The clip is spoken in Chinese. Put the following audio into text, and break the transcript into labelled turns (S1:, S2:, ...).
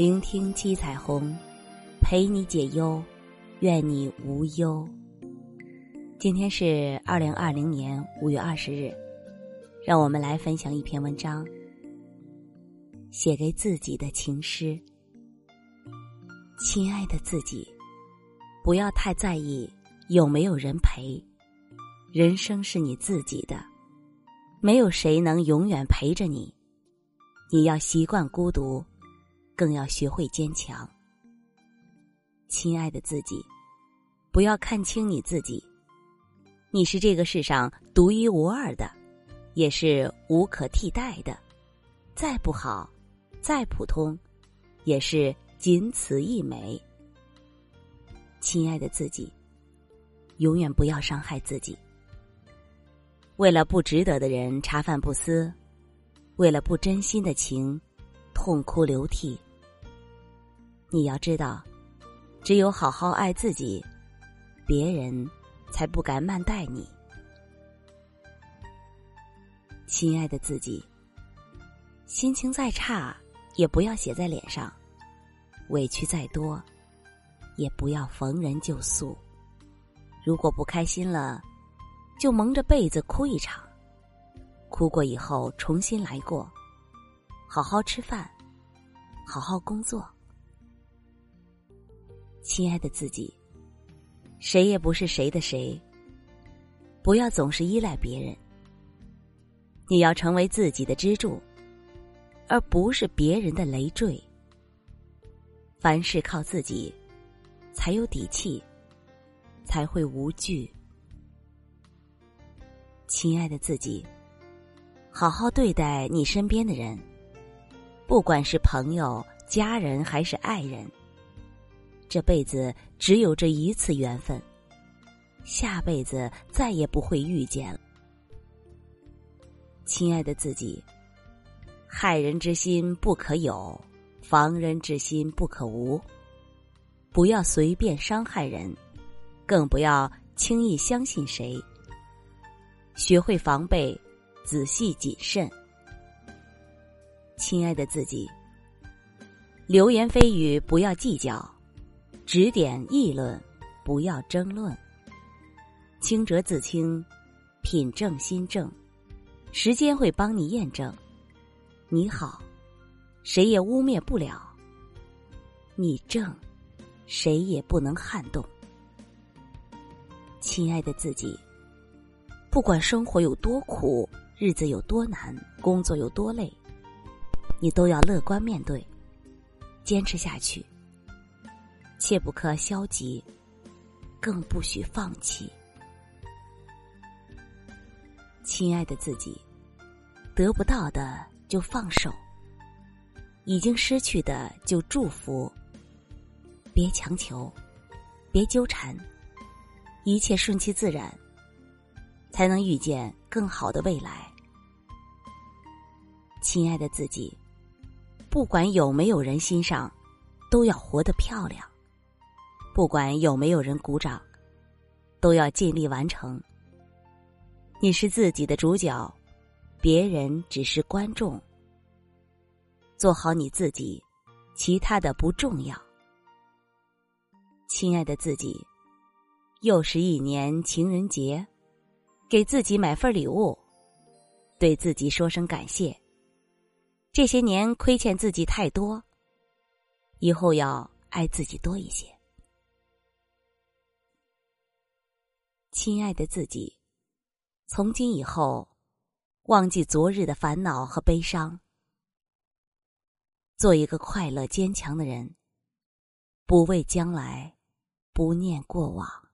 S1: 聆听七彩虹，陪你解忧，愿你无忧。今天是二零二零年五月二十日，让我们来分享一篇文章，写给自己的情诗。亲爱的自己，不要太在意有没有人陪，人生是你自己的，没有谁能永远陪着你。你要习惯孤独，更要学会坚强。亲爱的自己，不要看轻你自己。你是这个世上独一无二的，也是无可替代的。再不好，再普通，也是仅此一枚。亲爱的自己，永远不要伤害自己。为了不值得的人茶饭不思。为了不真心的情，痛哭流涕。你要知道，只有好好爱自己，别人才不敢慢待你。亲爱的自己，心情再差也不要写在脸上，委屈再多也不要逢人就诉。如果不开心了，就蒙着被子哭一场。哭过以后，重新来过，好好吃饭，好好工作。亲爱的自己，谁也不是谁的谁，不要总是依赖别人。你要成为自己的支柱，而不是别人的累赘。凡事靠自己，才有底气，才会无惧。亲爱的自己。好好对待你身边的人，不管是朋友、家人还是爱人。这辈子只有这一次缘分，下辈子再也不会遇见了。亲爱的自己，害人之心不可有，防人之心不可无。不要随便伤害人，更不要轻易相信谁。学会防备。仔细谨慎，亲爱的自己，流言蜚语不要计较，指点议论不要争论，清者自清，品正心正，时间会帮你验证。你好，谁也污蔑不了；你正，谁也不能撼动。亲爱的自己，不管生活有多苦。日子有多难，工作有多累，你都要乐观面对，坚持下去。切不可消极，更不许放弃。亲爱的自己，得不到的就放手，已经失去的就祝福。别强求，别纠缠，一切顺其自然，才能遇见更好的未来。亲爱的自己，不管有没有人欣赏，都要活得漂亮；不管有没有人鼓掌，都要尽力完成。你是自己的主角，别人只是观众。做好你自己，其他的不重要。亲爱的自己，又是一年情人节，给自己买份礼物，对自己说声感谢。这些年亏欠自己太多，以后要爱自己多一些。亲爱的自己，从今以后，忘记昨日的烦恼和悲伤，做一个快乐坚强的人，不畏将来，不念过往。